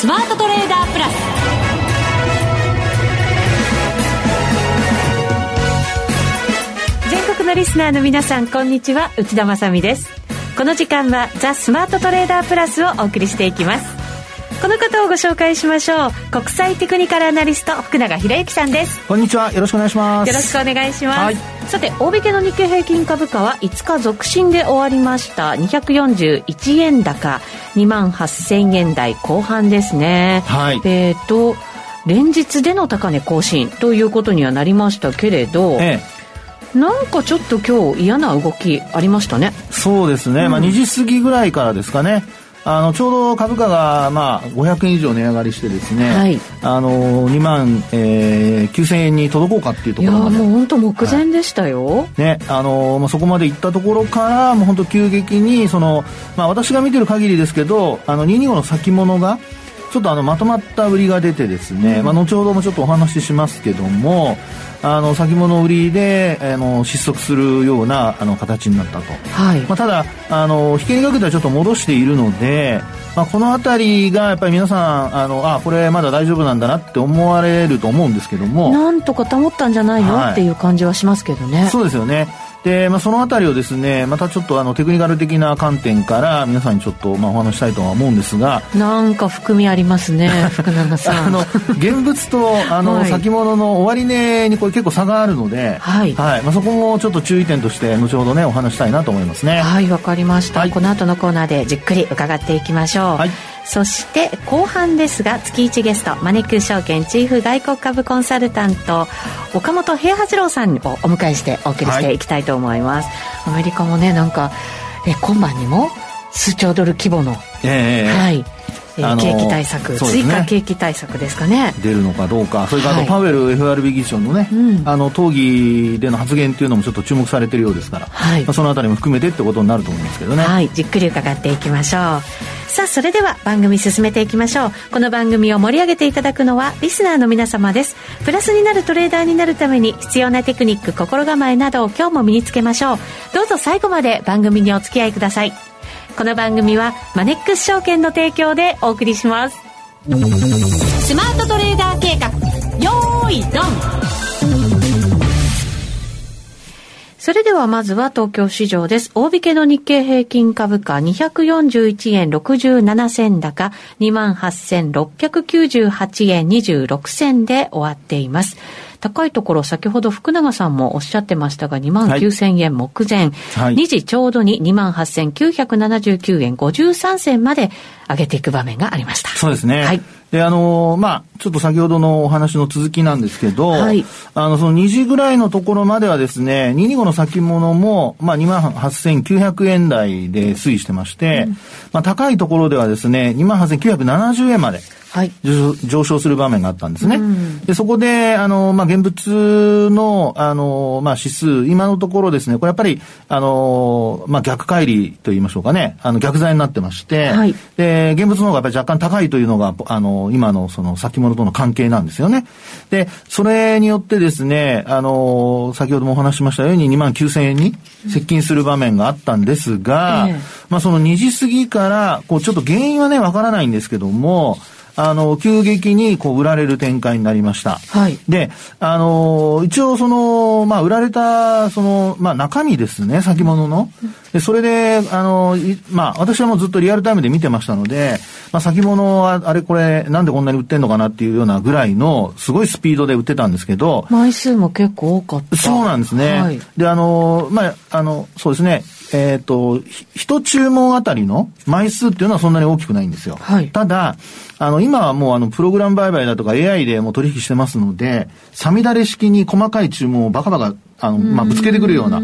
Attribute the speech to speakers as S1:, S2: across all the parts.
S1: スマートトレーダープラス。
S2: 全国のリスナーの皆さんこんにちは。内田まさです。この時間はザ・スマートトレーダープラスをお送りしていきます。この方をご紹介しましょう。国際テクニカルアナリスト福永博之さんです。
S3: こんにちは。よろしくお願いします。
S2: よろしくお願いします、
S3: はい、
S2: さて大引けの日経平均株価は5日続伸で終わりました。241円高。2万8000円台後半ですね。
S3: はい。
S2: えっ、ー、と連日での高値更新ということにはなりましたけれど、
S3: え
S2: え、なんかちょっと今日嫌な動きありましたね。
S3: そうですね、うん、まあ2時過ぎぐらいからですかねあのちょうど株価が、まあ、500円以上値上がりしてですね、はい、あの2万、えー、9000円に届こうかっていうところまで。
S2: いやもう本当目前でしたよ、はい、
S3: ねあのまあ、そこまで行ったところからもう本当急激にその、まあ、私が見てる限りですけどあの225の先物がちょっとあのまとまった売りが出てですね、うん、まあ、後ほどもちょっとお話ししますけどもあの先物売りであの失速するようなあの形になったと、
S2: はい。ま
S3: あ、ただあの引けにかけてはちょっと戻しているので、まあ、この辺りがやっぱり皆さんあのあこれまだ大丈夫なんだなって思われると思うんですけども。
S2: なんとか保ったんじゃないの、はい、っていう感じはしますけどね。
S3: そうですよねで、まあ、そのあたりをですね、またちょっとあのテクニカル的な観点から皆さんにちょっとまあお話したいとは思うんですが。
S2: なんか含みありますね、福永さん。
S3: あの、現物とあの、先物の終値にこれ結構差があるので、
S2: はい。
S3: はい。まあ、そこもちょっと注意点として後ほどね、お話したいなと思いますね。
S2: はい、わかりました、はい、この後のコーナーでじっくり伺っていきましょう。はい。そして後半ですが月1ゲストマネックス証券チーフ外国株コンサルタント岡本平八郎さんをお迎えしてお送りしていきたいと思います、はい、アメリカもねなんかえ今晩にも数兆ドル規模の、
S3: えー、
S2: はいえー、景気対策、ね、追加景気対策ですかね。
S3: 出るのかどうか。それからあとパウエル FRB 議長のね、うん、あの討議での発言っていうのもちょっと注目されてるようですから、はい。まあ、そのあたりも含めてってことになると思いますけどね。
S2: はい。じっくり伺っていきましょう。さあそれでは番組進めていきましょう。この番組を盛り上げていただくのはリスナーの皆様です。プラスになるトレーダーになるために必要なテクニック心構えなどを今日も身につけましょう。どうぞ最後まで番組にお付き合いくださいこの番組はマネックス証券の提供でお送りします
S1: スマートトレーダー計画よーいドン
S2: それではまずは東京市場です。大引けの日経平均株価241円67銭高28,698円26銭で終わっています。高いところ、先ほど福永さんもおっしゃってましたが、2万9000円目前、はい、2時ちょうどに2万8979円53銭まで上げていく場面がありました。
S3: そうですね。はい。で、あのー、まあ、ちょっと先ほどのお話の続きなんですけど、はい、あの、その2時ぐらいのところまではですね、225の先物も、まあ、28,900円台で推移してまして、うん、まあ、高いところではですね、28,970円まで、はい、上昇する場面があったんですね。うん、でそこで、あの、まあ、現物の、あの、まあ、指数、今のところですね、これやっぱり、あの、まあ、逆乖離と言いましょうかね、あの、逆剤になってまして、はい、で、現物の方がやっぱり若干高いというのが、あの、今のその先物との関係なんですよね。で、それによってですね、あの、先ほどもお話しましたように2万9000円に接近する場面があったんですが、うんええ、まあ、その2時過ぎから、こう、ちょっと原因はね、わからないんですけども、あの、急激にこう売られる展開になりました。
S2: はい。
S3: で、あの、一応その、まあ、売られた、その、まあ、中身ですね、先物の。で、それで、あの、まあ、私はもうずっとリアルタイムで見てましたので、まあ、先物は、あれこれ、なんでこんなに売ってんのかなっていうようなぐらいの、すごいスピードで売ってたんですけど。
S2: 枚数も結構多かった。
S3: そうなんですね。はい。で、あの、まあ、あの、そうですね。えっ、ー、と、一注文あたりの枚数っていうのはそんなに大きくないんですよ。
S2: はい。
S3: ただ、あの、今はもうあの、プログラム売買だとか AI でも取引してますので、さみだれ式に細かい注文をバカバカ、あの、まあ、ぶつけてくるような。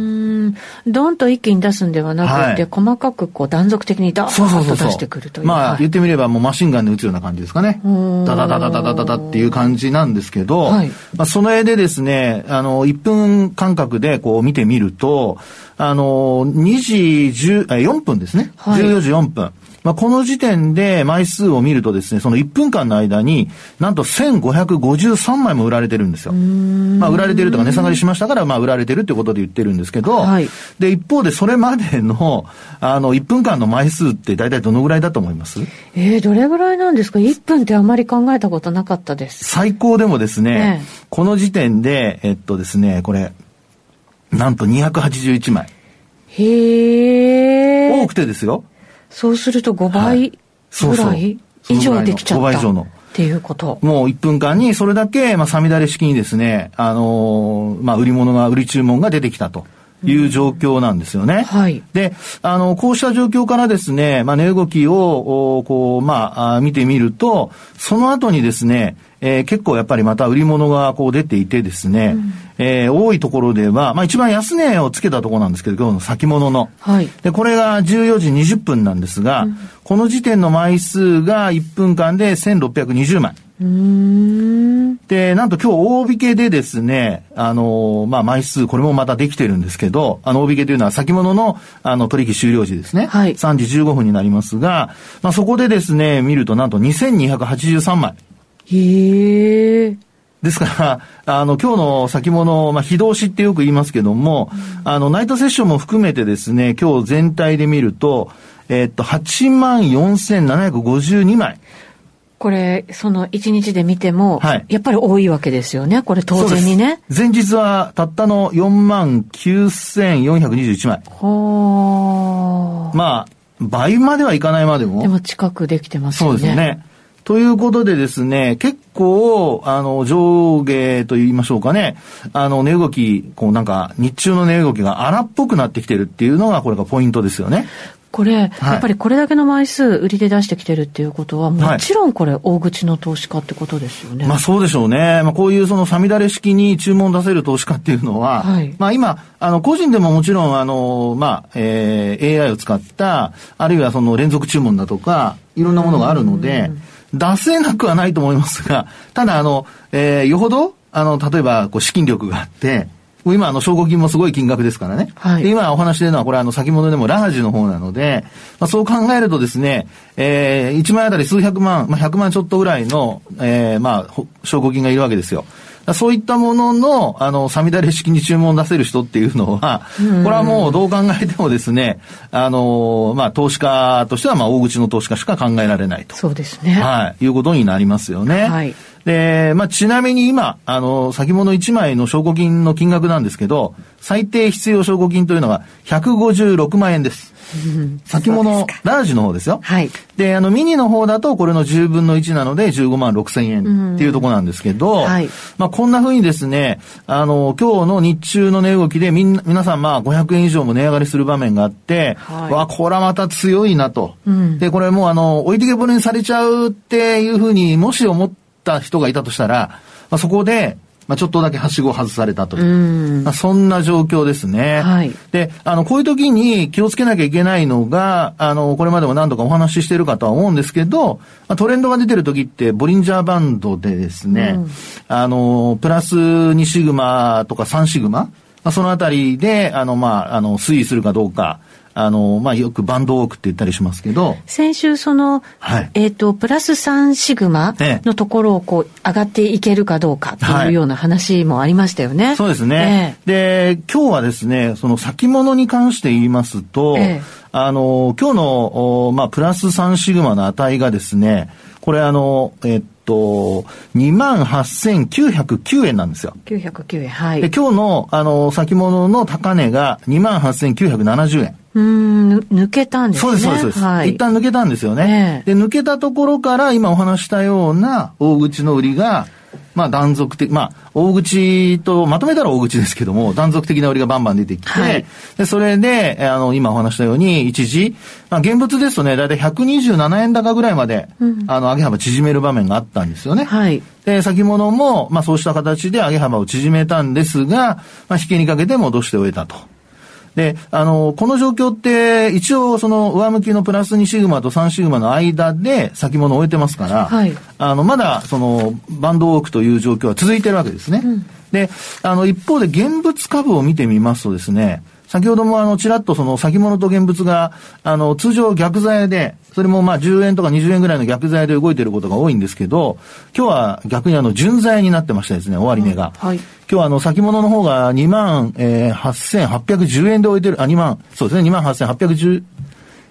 S2: ドンと一気に出すんではなくて、はい、細かくこう断続的にダーッと出してくるという。
S3: まあ、言ってみればもうマシンガンで撃つような感じですかね。ダダダダダダダダっていう感じなんですけど、はい、まあ、その絵でですね、あの、1分間隔でこう見てみると、あの、2時10、4分ですね。はい、14時4分。まあ、この時点で枚数を見るとですね、その1分間の間に、なんと1553枚も売られてるんですよ。まあ、売られてるとか値下がりしましたから、まあ、売られてるってことで言ってるんですけど、はい、で、一方でそれまでの、あの、1分間の枚数って大体どのぐらいだと思います？
S2: えー、どれぐらいなんですか ?1 分ってあまり考えたことなかったです。
S3: 最高でもですね、ねこの時点で、えっとですね、これ、なんと281枚。
S2: へ
S3: え。多くてですよ。
S2: そうすると5倍ぐらい以上できちゃった。5倍以上の。っていうこと。
S3: もう1分間にそれだけ、まあ、さみだれ式にですね、あのー、まあ、売り物が、売り注文が出てきたと。いう状況なんですよね。うん、はい。で、あの、こうした状況からですね、まあ、値動きを、こう、まあ、見てみると、その後にですね、えー、結構やっぱりまた売り物がこう出ていてですね、うん、えー、多いところでは、まあ一番安値をつけたところなんですけど、今日の先物の。はい。で、これが14時20分なんですが、うん、この時点の枚数が1分間で1620枚。で、なんと今日大引けでですね、あの、まあ、枚数、これもまたできてるんですけど、あの、大引けというのは先物の、あの、取引終了時ですね。はい。3時15分になりますが、まあ、そこでですね、見るとなんと2283枚。
S2: へえ。
S3: ですから、あの、今日の先物、まあ、非動詞ってよく言いますけども、うん、あの、ナイトセッションも含めてですね、今日全体で見ると、えー、っと、84,752枚。
S2: これ、その1日で見ても、はい、やっぱり多いわけですよね。これ当然にね。
S3: 前日はたったの4万9421枚。はまあ、倍まではいかないまでも。
S2: でも近くできてますよ
S3: ね。そうですね。ということでですね、結構、あの、上下と言いましょうかね、あの、値動き、こうなんか、日中の値動きが荒っぽくなってきてるっていうのが、これがポイントですよね。
S2: これ、はい、やっぱりこれだけの枚数売りで出してきてるっていうことは、もちろんこれ、大口の投資家ってことですよね。はい、
S3: まあそうでしょうね。まあこういうそのさみだれ式に注文出せる投資家っていうのは、はい、まあ今、あの、個人でももちろん、あの、まあ、えー、AI を使った、あるいはその連続注文だとか、いろんなものがあるので、出せなくはないと思いますが、ただ、あの、えー、よほど、あの、例えば、こう、資金力があって、今、あの、証拠金もすごい金額ですからね。はい、今お話してるのは、これ、あの、先物でもラージの方なので、まあ、そう考えるとですね、えー、1万あたり数百万、まあ、100万ちょっとぐらいの、えー、まあ、証拠金がいるわけですよ。そういったものの、あの、サミダレ式に注文出せる人っていうのは、これはもうどう考えてもですね、あの、まあ、投資家としては、まあ、大口の投資家しか考えられないと。
S2: そうですね。
S3: はい。いうことになりますよね。はい。で、まあ、ちなみに今、あの、先物1枚の証拠金の金額なんですけど、最低必要証拠金というのが156万円です。先物、ラージの方ですよ。はい。で、あの、ミニの方だと、これの10分の1なので、15万6千円っていうところなんですけど、はい。まあ、こんな風にですね、あの、今日の日中の値動きで、みんな、皆さん、まあ、500円以上も値上がりする場面があって、はい、わ、これはまた強いなと。うん、で、これもう、あの、置いてけぼりにされちゃうっていう風に、もし思った人がいたとしたら、まあ、そこで、まあ、ちょっとだけはしごを外されたという。まあ、そんな状況ですね。はい。で、あの、こういう時に気をつけなきゃいけないのが、あの、これまでも何度かお話ししてるかとは思うんですけど、まあ、トレンドが出てる時って、ボリンジャーバンドでですね、うん、あの、プラス2シグマとか3シグマ、まあ、そのあたりで、あの、まあ、あの、推移するかどうか、あの、まあ、よくバンドウォークって言ったりしますけど。
S2: 先週その、はい、えっ、ー、と、プラス3シグマのところをこう、上がっていけるかどうかっていうような話もありましたよね。
S3: はい、そうですね、えー、で、今日はですね、その先物に関して言いますと、えー、あの、今日の、まあ、プラス3シグマの値がですね、これあの、えっと、28,909円なんですよ。
S2: 909円、はい。
S3: で、今日の、あの、先物の高値が28,970円。
S2: うん、抜けたんですね。
S3: そうです、そうです。はい、一旦抜けたんですよね、えー、で、抜けたところから今お話したような大口の売りが、まあ断続的、まあ大口と、まとめたら大口ですけども、断続的な売りがバンバン出てきて、はい、でそれで、あの、今お話したように、一時、まあ現物ですとね、だいたい127円高ぐらいまで、うん、あの、上げ幅縮める場面があったんですよね。はい。で、先物も、まあそうした形で上げ幅を縮めたんですが、まあ引けにかけて戻して終えたと。で、あの、この状況って、一応その上向きのプラス2シグマと3シグマの間で先物を終えてますから、はい、あの、まだそのバンドウォークという状況は続いてるわけですね。うん、で、あの、一方で現物株を見てみますとですね、先ほどもあの、ちらっとその先物と現物が、あの、通常逆剤で、それもまあ10円とか20円ぐらいの逆剤で動いていることが多いんですけど、今日は逆にあの、純剤になってましたですね、終値が。はい。今日はあの、先物の方が2万、えー、8810円で置いてる、あ、2万、そうですね、2万8810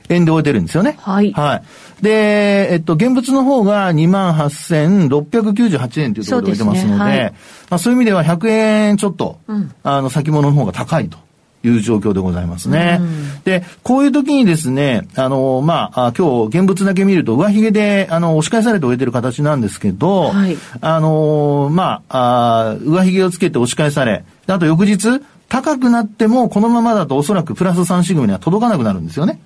S3: 円で置いてるんですよね。
S2: はい。
S3: はい。で、えっと、現物の方が28,698円というところで置いてますので、そう、ねはい、まあ、そういう意味では100円ちょっと、うん、あの、先物の方が高いと。いう状況でございますね。うん、で、こういう時にですね、あの、まあ、あ今日現物だけ見ると上髭で、あの、押し返されて終えてる形なんですけど、はい、あの、まあ、あ上髭をつけて押し返され、あと翌日、高くなっても、このままだとおそらくプラス3シグマには届かなくなるんですよね。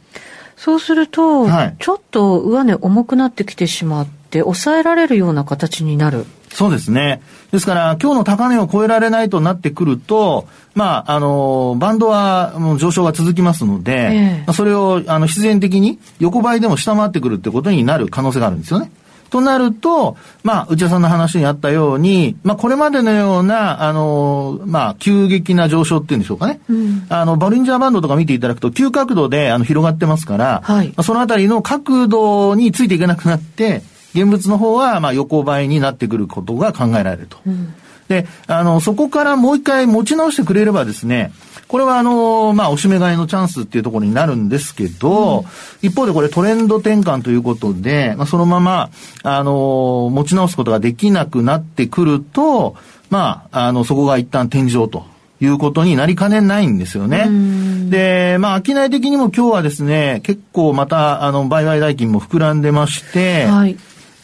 S2: そうすると、はい、ちょっと上値重くなってきてしまって、抑えられるような形になる。
S3: そうですね。ですから、今日の高値を超えられないとなってくると、まあ、あの、バンドはもう上昇が続きますので、えー、それを、あの、必然的に横ばいでも下回ってくるってことになる可能性があるんですよね。となると、まあ、内田さんの話にあったように、まあ、これまでのような、あの、まあ、急激な上昇っていうんでしょうかね。うん、あの、バリンジャーバンドとか見ていただくと、急角度で、あの、広がってますから、はい、そのあたりの角度についていけなくなって、現物の方は、まあ、横ばいになってくることが考えられると。うん、で、あの、そこからもう一回持ち直してくれればですね、これはあの、まあ、おしめ買いのチャンスっていうところになるんですけど、うん、一方でこれトレンド転換ということで、まあ、そのまま、あの、持ち直すことができなくなってくると、まあ、あの、そこが一旦天井と。いうことになりかねないんですよね。で、まあ、商い的にも今日はですね、結構また、あの、売買代金も膨らんでまして、はい、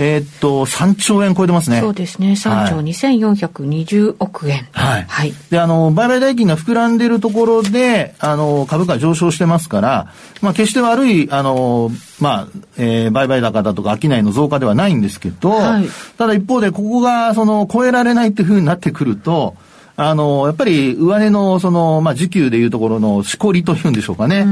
S3: えー、っと、3兆円超えてますね。
S2: そうですね。3兆2420億円。
S3: はい。はい。で、あの、売買代金が膨らんでいるところで、あの、株価上昇してますから、まあ、決して悪い、あの、まあ、えー、売買高だとか商いの増加ではないんですけど、はい、ただ一方で、ここが、その、超えられないっていうふうになってくると、あの、やっぱり上値のその、まあ、時給でいうところのしこりというんでしょうかね。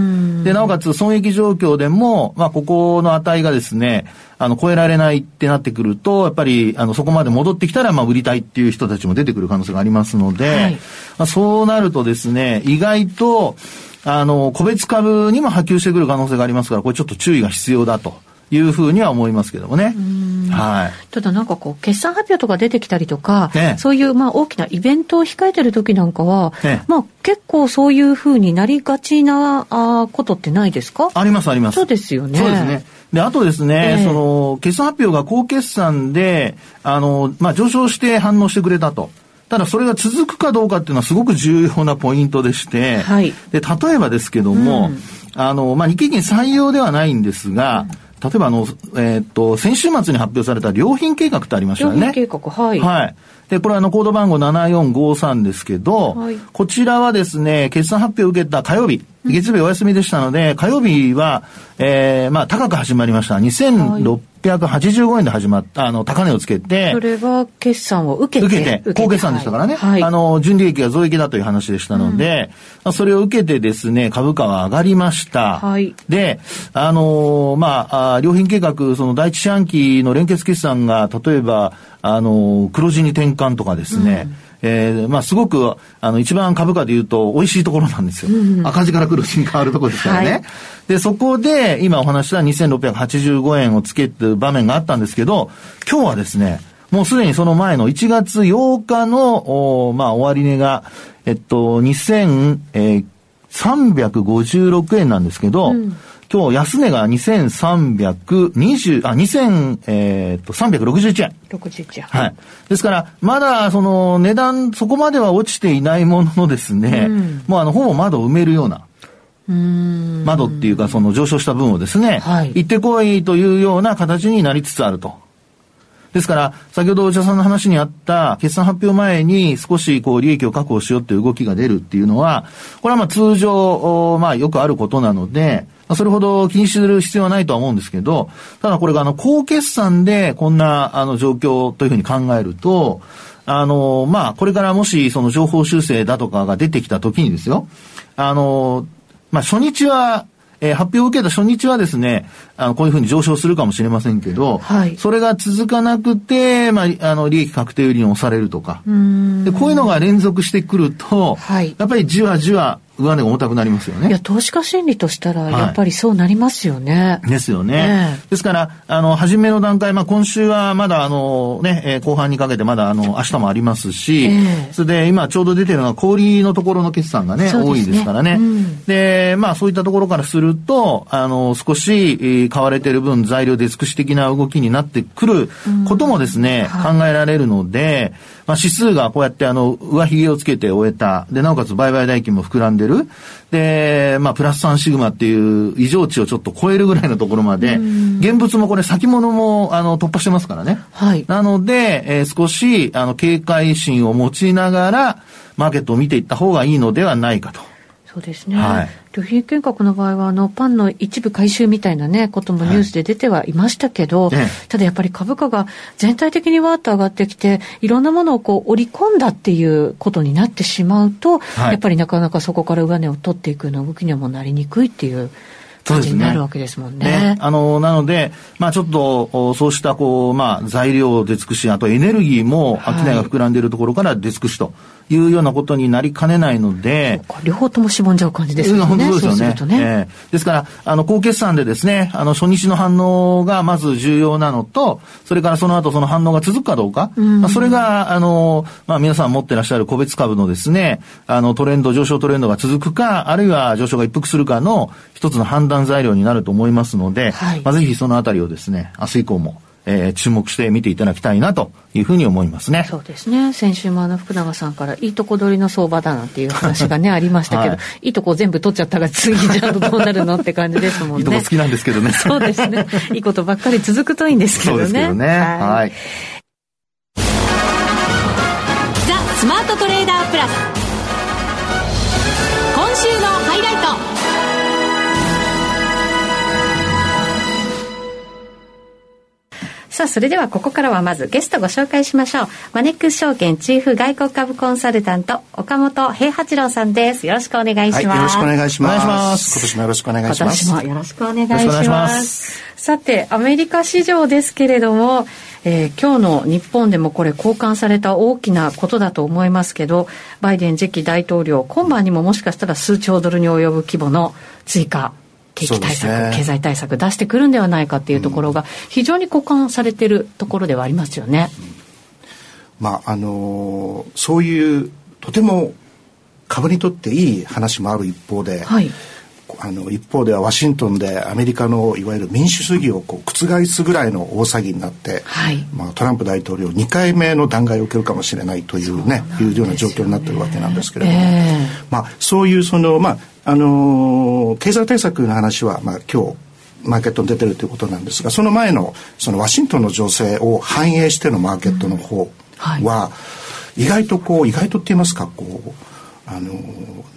S3: で、なおかつ損益状況でも、まあ、ここの値がですね、あの、超えられないってなってくると、やっぱり、あの、そこまで戻ってきたら、まあ、売りたいっていう人たちも出てくる可能性がありますので、はい、まあ、そうなるとですね、意外と、あの、個別株にも波及してくる可能性がありますから、これちょっと注意が必要だと。いうふうには思いますけどもね。はい。
S2: ただなんかこう、決算発表とか出てきたりとか、ね、そういうまあ大きなイベントを控えてる時なんかは、ね、まあ結構そういうふうになりがちなあことってないですか？
S3: ありますあります。
S2: そうですよね。
S3: そうですね。で、あとですね、えー、その、決算発表が高決算で、あの、まあ上昇して反応してくれたと。ただそれが続くかどうかっていうのはすごく重要なポイントでして、はい、で、例えばですけども、うん、あの、まあ、日経金採用ではないんですが、うん例えばあの、えー、っと、先週末に発表された良品計画ってありましたよね。
S2: 良品計画、はい。
S3: はい。で、これはあの、コード番号7453ですけど、はい、こちらはですね、決算発表を受けた火曜日、月曜日お休みでしたので、火曜日は、えー、まあ、高く始まりました。2685円で始まった、あの、高値をつけて。
S2: それは決算を受け
S3: て。受けて、高決算でしたからね。はい。あの、純利益が増益だという話でしたので、うん、それを受けてですね、株価は上がりました。はい。で、あの、まあ、あ良品計画、その第一四半期の連結決算が、例えば、あの、黒字に転換とかですね、うん。えー、まあすごく、あの、一番株価で言うと美味しいところなんですよ。うん。うん、赤字から黒字に変わるところですからね。はい、で、そこで、今お話した2685円をつける場面があったんですけど、今日はですね、もうすでにその前の1月8日の、おまあ終値が、えっと、2356円なんですけど、うん今日安値が2320、あ、2000、えー、っと、361円。
S2: 61円。
S3: はい。ですから、まだ、その、値段、そこまでは落ちていないもののですね、うん、もうあの、ほぼ窓を埋めるような、窓っていうか、その上昇した分をですね、はい、行ってこいというような形になりつつあると。ですから、先ほどお茶さんの話にあった、決算発表前に少しこう利益を確保しようという動きが出るっていうのは、これはまあ通常、まあよくあることなので、それほど気にする必要はないとは思うんですけど、ただこれがあの、高決算でこんなあの状況というふうに考えると、あの、まあ、これからもしその情報修正だとかが出てきた時にですよ、あの、まあ、初日はえー、発表を受けた初日はですね、あの、こういうふうに上昇するかもしれませんけど、はい、それが続かなくて、まあ、あの、利益確定売りに押されるとか、で、こういうのが連続してくると、はい、やっぱりじわじわ上値が重たくなりますよね。
S2: いや、投資家心理としたら、やっぱりそうなりますよね。
S3: はい、ですよね。えー、ですから、あの、初めの段階、まあ、今週はまだ、あの、ね、えー、後半にかけてまだ、あの、明日もありますし、えー、それで、今ちょうど出てるのは、小売のところの決算がね、ね多いですからね。うん、で、まあ、そういったところからすると、あの、少し、えー、買われてる分、材料で尽くし的な動きになってくることもですね、うんはい、考えられるので、まあ、指数がこうやってあの、上髭をつけて終えた。で、なおかつ売買代金も膨らんでる。で、まあ、プラス3シグマっていう異常値をちょっと超えるぐらいのところまで、現物もこれ先物もあの突破してますからね。はい。なので、えー、少しあの警戒心を持ちながら、マーケットを見ていった方がいいのではないかと。
S2: そうですね。はい。旅費計画の場合は、あの、パンの一部回収みたいなね、こともニュースで出てはいましたけど、はい、ただやっぱり株価が全体的にわーっと上がってきて、いろんなものをこう織り込んだっていうことになってしまうと、はい、やっぱりなかなかそこから上値を取っていくような動きにはもうなりにくいっていう。になるわけですもんね。ね
S3: あの、なので、まあちょっと、そうした、こう、まあ材料出尽くし、あとエネルギーも商いが膨らんでいるところから出尽くしというようなことになりかねないので。
S2: 両方ともしぼんじゃう感じですね。
S3: 本当ですよね。ねえー、ですから、あの、高決算でですね、あの、初日の反応がまず重要なのと、それからその後その反応が続くかどうか。うん、まあ、それが、あの、まあ、皆さん持ってらっしゃる個別株のですね、あの、トレンド、上昇トレンドが続くか、あるいは上昇が一服するかの一つの判断材料になると思いますので、はい、まあ、ぜひそのあたりをですね、明日以降も、えー、注目して見ていただきたいなというふうに思いますね。
S2: そうですね。先週もあの福永さんからいいとこ取りの相場だなんていう話がね、ありましたけど、はい、いいとこ全部取っちゃったら次じゃあどうなるのって感じですもんね。いい
S3: とこ好きなんですけどね。
S2: そうですね。いいことばっかり続くといいんですけどね。そうですけどね。はい。はい、
S1: ザ・スマートトレーダープラス。今週のハイライト。
S2: それではここからはまずゲストご紹介しましょう。マネックス証券チーフ外国株コンサルタント、岡本平八郎さんです。よろしくお願いします。はい、よ
S4: ろしくお願いします。今年もよろしくお願いします。
S2: 今年もよろしくお願いします。さて、アメリカ市場ですけれども、えー、今日の日本でもこれ交換された大きなことだと思いますけど、バイデン次期大統領、今晩にももしかしたら数兆ドルに及ぶ規模の追加景気対策、ね、経済対策出してくるんではないかっていうところが非常に交換されてるところではありますよね。
S4: うん、まああのー、そういうとても株にとっていい話もある一方で、はい、あの一方ではワシントンでアメリカのいわゆる民主主義をこう覆すぐらいの大騒ぎになって、はい、まあ、トランプ大統領2回目の弾劾を受けるかもしれないというねいうような状況になってるわけなんですけれども、えー、まあ、そういうその、まああのー、経済対策の話は、まあ、今日マーケットに出てるということなんですがその前のそのワシントンの情勢を反映してのマーケットの方は、意外とこう意外とって言いますかこうあの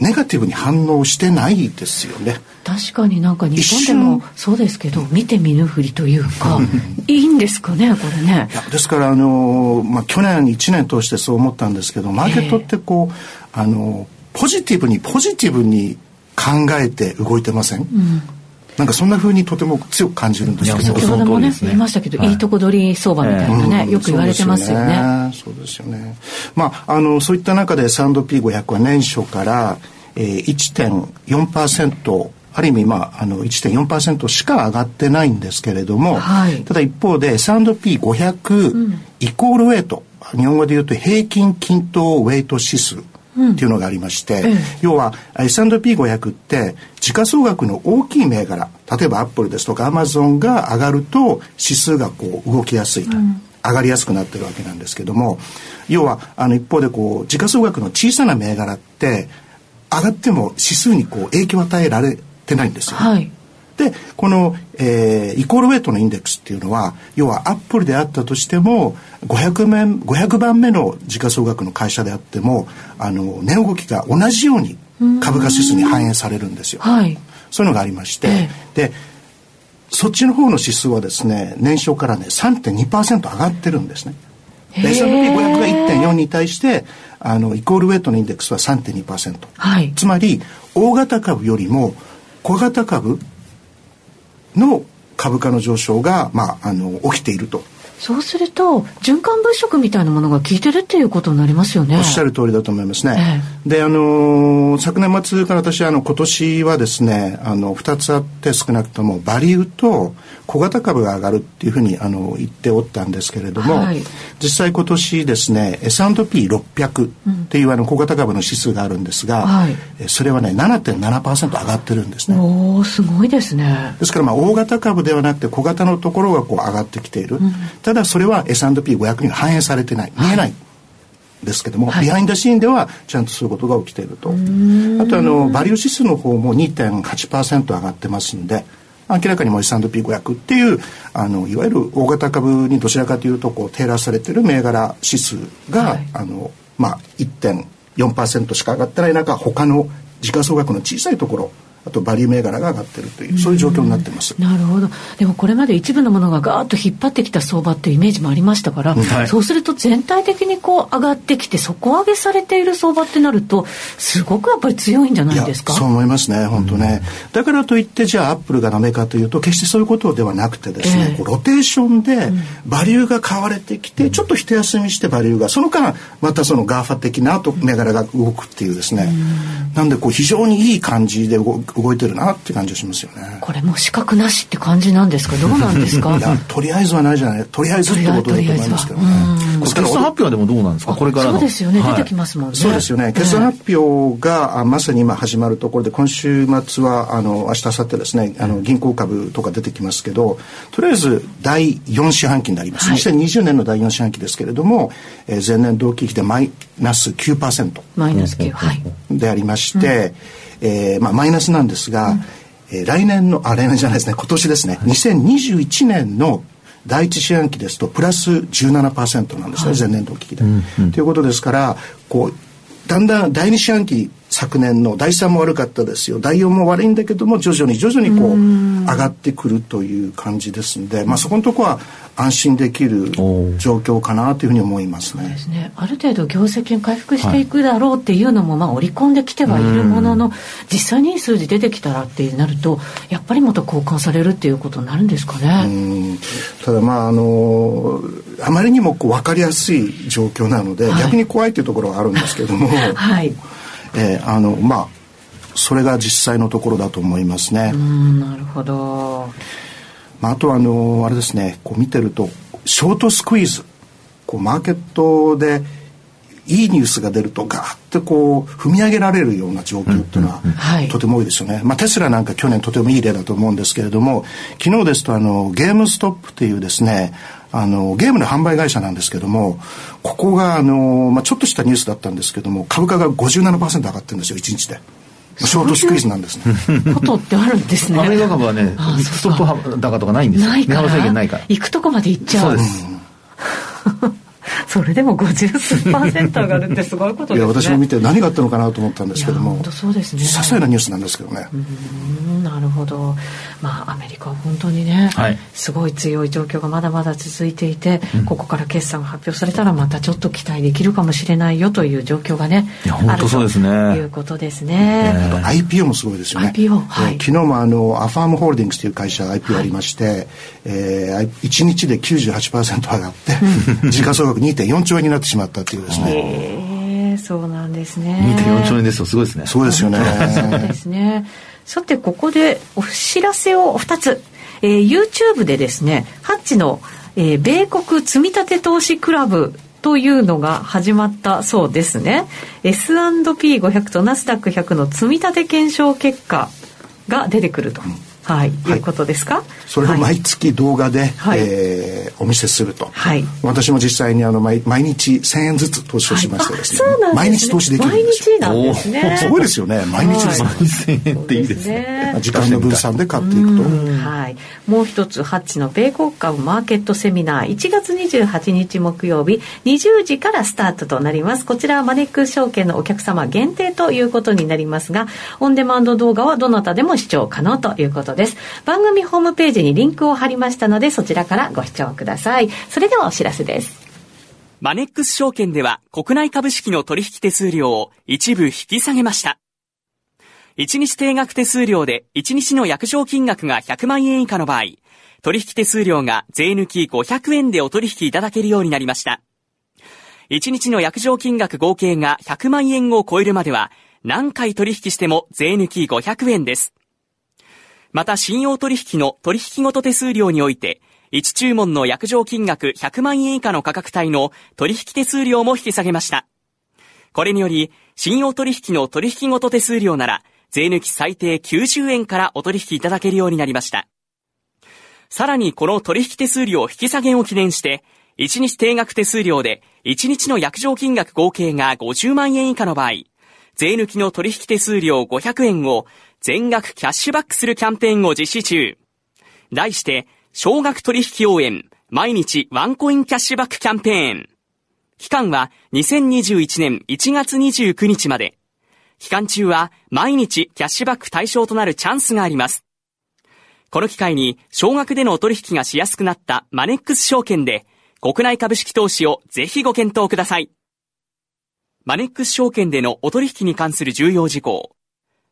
S4: ネガティブに反応してないですよね。
S2: 確かになんか日本でもそうですけど見て見ぬふりというか いいんですかねこれね。
S4: ですからあの、まあ、去年1年通してそう思ったんですけどマーケットってこう、えー、あのポジティブにポジティブに考えて動いてません、うん。なんかそんなふうにとても強く感じるんですけど。
S2: 先ほどもね言いましたけど、はい、いいとこ取り相場みたいなね、えー、よく言われてますよね。
S4: そうですよね。まああのそういった中で S&P500 は年初から、えー、1.4%ある意味、まあ、あの1.4%しか上がってないんですけれども、はい、ただ一方で S&P500 イコールウェイト、うん、日本語で言うと平均均等ウェイト指数っていうのがありまして、うん、要は S&P500 って時価総額の大きい銘柄例えばアップルですとかアマゾンが上がると指数がこう動きやすい、うん、上がりやすくなってるわけなんですけども要はあの一方でこう時価総額の小さな銘柄って上がっても指数にこう影響を与えられてないんですよ、はいでこの、えー、イコールウェイトのインデックスっていうのは要はアップルであったとしても 500, 面500番目の時価総額の会社であってもあの値動きが同じように株価指数に反映されるんですよ。はい、そういうのがありまして、えー、でそっちの方の指数はですね年初からね3.2%上がってるんですね。S&P500 が1.4に対してあのイコールウェイトのインデックスは3.2%、はい、つまり大型株よりも小型株の株価の上昇が、まあ、あの起きていると。
S2: そうすると循環物色みたいなものが効いてるっていうことになりますよね。
S4: おっしゃる通りだと思いますね。ええ、で、あのー、昨年末から私、あの、今年はですね、あの、二つあって少なくとも、バリューと小型株が上がるっていうふうに、あの、言っておったんですけれども、はい、実際今年ですね、S&P600 っていうあの、小型株の指数があるんですが、はい、それはね、7.7%上がってるんですね。
S2: おおすごいですね。
S4: ですから、まあ、大型株ではなくて、小型のところがこう上がってきている。うん、ただ、それは S&P500 に反映されてない。見えない。はいですけども、はい、ビハインドシーンではちゃんとそういうことが起きているとあとあのバリュー指数の方も2.8%上がってますんで明らかにも S&P500 っていうあのいわゆる大型株にどちらかというとこうテーラーされてる銘柄指数が、はい、あのまあ1.4%しか上がってない中他の時価総額の小さいところあとバリュー銘柄が上がってるというそういう状況になってます、
S2: なるほど。でもこれまで一部のものがガーッと引っ張ってきた相場っていうイメージもありましたから、はい、そうすると全体的にこう上がってきて底上げされている相場ってなるとすごくやっぱり強いんじゃないですか？
S4: そう思いますね本当ね、うん、だからといってじゃあアップルがダメかというと決してそういうことではなくてですね、えー、ロテーションでバリューが買われてきて、うん、ちょっと一休みしてバリューがその間またその GAFA 的なと銘柄が動くっていうですね、うん、なんでこう非常にいい感じで動いてるなって感じがしますよね。
S2: これも死角なしって感じなんですか？どうなんですか？
S4: とりあえずはないじゃない。とりあえずってことだと思いますけどね。
S3: 決算発表はでもどうなんですか？これから
S2: そうですよね、はい、出てきますもんね。
S4: そうですよね。決算発表が、あまさに今始まるところで今週末はあの明日明後日ですね。あの銀行株とか出てきますけどとりあえず第4四半期になります、はい、2020年の第4四半期ですけれども、えー、前年同期比でマイナス9%
S2: マイナス9はい。
S4: でありまして、うん、えー、まあ、マイナスなんですが、うん。えー、来年のあ来年じゃないですね。今年ですね、はい、2021年の第一四半期ですとプラス17%なんですね、はい、前年同期比で、うんうん。ということですからこうだんだん第二四半期昨年の第3も悪かったですよ。第4も悪いんだけども徐々に徐々にこう上がってくるという感じですんで、まあ、そこのとこは安心できる状況かなというふうに思いますね。す
S2: ね。ある程度業績回復していくだろうっていうのもまあ織り込んできてはいるものの、実際にいい数字出てきたらってなるとやっぱりまた交換されるっていうことになるんですかね。
S4: ただまああのあまりにもこう分かりやすい状況なので、はい、逆に怖いというところはあるんですけども、はいえー、あのまあそれが実際のところだと思いますね。
S2: なるほど。
S4: まあ、あとはあのあれですねこう見てるとショートスクイーズこうマーケットでいいニュースが出るとガーッてこう踏み上げられるような状況っていうのはとても多いですよね。まあ、テスラなんか去年とてもいい例だと思うんですけれども昨日ですとあのゲームストップっていうですねあのゲームの販売会社なんですけどもここがあの、まあ、ちょっとしたニュースだったんですけども株価が57%上がってるんですよ1日で。ショートスクイズなんです
S2: ね。ことってあるんですね。
S3: アメリカ株はね、ストップ高とかないんですよ。ないから。
S2: 行くとこまで行っちゃう。そうです。それでも50数パーセント上がるってすごいことですね。いや
S4: 私も見て何があったのかなと思ったんですけども。
S2: そうですね。些
S4: 細なニュースなんですけどね。
S2: なるほど。まあアメリカは本当にね、はい、すごい強い状況がまだまだ続いていて、うん、ここから決算が発表されたらまたちょっと期待できるかもしれないよという状況がね、
S3: いや本当そうですね。
S2: いうことですね。
S4: えー、IPO もすごいですよね。
S2: IPO、はい、
S4: 昨日もあのアファームホールディングスという会社 IPO ありまして、はい、えー、1日で98%上がって、時価総額2.4兆円になってしまったっていうです
S2: ね。そうなんですね。
S3: 2.4兆円ですとすごいですね。
S4: そうですよね。
S2: そうですね。さて、ここでお知らせを2つ。えー、YouTube でですね、ハッチの、えー、米国積立投資クラブというのが始まったそうですね。S&P500 とナスダック100の積立検証結果が出てくると。はい、いうことですか？
S4: それを毎月動画で、はい、えー、お見せすると。はい。私も実際にあの毎毎日千円ずつ投資をしましてですね。
S2: そうなんですね。
S4: 毎日投資できるんです
S2: よ。毎日なんですね。
S4: すごいですよね。毎日です
S3: ね。千円っていいですね。
S4: 時間の分散で買っていくと。
S2: はい。もう一つハッチの米国株マーケットセミナー1月28日木曜日20時からスタートとなります。こちらはマネックス証券のお客様限定ということになりますが、オンデマンド動画はどなたでも視聴可能ということです。番組ホームページにリンクを貼りましたので、そちらからご視聴ください。それではお知らせです。
S5: マネックス証券では国内株式の取引手数料を一部引き下げました。1日定額手数料で1日の約定金額が100万円以下の場合、取引手数料が税抜き500円でお取引いただけるようになりました。1日の約定金額合計が100万円を超えるまでは、何回取引しても税抜き500円です。また信用取引の取引ごと手数料において、1注文の約定金額100万円以下の価格帯の取引手数料も引き下げました。これにより、信用取引の取引ごと手数料なら、税抜き最低90円からお取引いただけるようになりました。さらにこの取引手数料引き下げを記念して、1日定額手数料で1日の約定金額合計が50万円以下の場合、税抜きの取引手数料500円を全額キャッシュバックするキャンペーンを実施中。題して、少額取引応援、毎日ワンコインキャッシュバックキャンペーン。期間は2021年1月29日まで。期間中は毎日キャッシュバック対象となるチャンスがあります。この機会に少額でのお取引がしやすくなったマネックス証券で国内株式投資をぜひご検討ください。マネックス証券でのお取引に関する重要事項。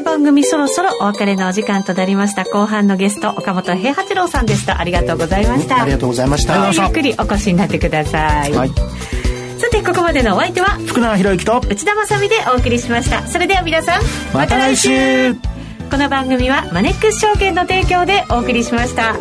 S2: 番組そろそろお別れのお時間となりました後半のゲスト岡本平八郎さんでした。ありがとうございました。
S4: ありがとうございました。
S2: ゆっくりお越しになってください、はい、さてここまでのお相手は
S3: 福永博之と
S2: 内田まさでお送りしました。それでは皆さん
S3: また来週。
S2: この番組はマネックス証券の提供でお送りしました